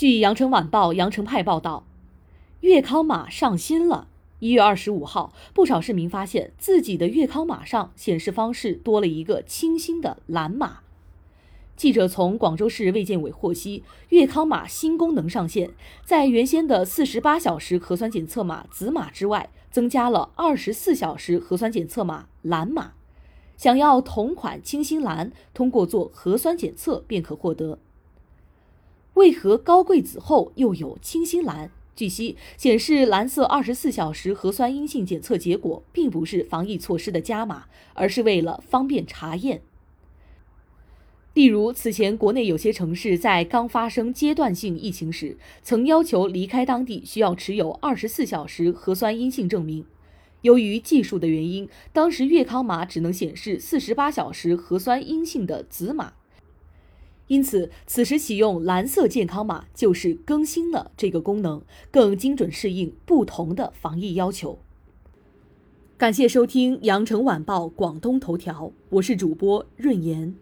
据羊城晚报羊城派报道，粤康码上新了。一月二十五号，不少市民发现自己的粤康码上显示方式多了一个清新的蓝码。记者从广州市卫健委获悉，粤康码新功能上线，在原先的四十八小时核酸检测码紫码之外，增加了二十四小时核酸检测码蓝码。想要同款清新蓝，通过做核酸检测便可获得。为何高贵子后又有清新蓝？据悉，显示蓝色二十四小时核酸阴性检测结果，并不是防疫措施的加码，而是为了方便查验。例如，此前国内有些城市在刚发生阶段性疫情时，曾要求离开当地需要持有二十四小时核酸阴性证明。由于技术的原因，当时粤康码只能显示四十八小时核酸阴性的紫码。因此，此时启用蓝色健康码就是更新了这个功能，更精准适应不同的防疫要求。感谢收听羊城晚报广东头条，我是主播润言。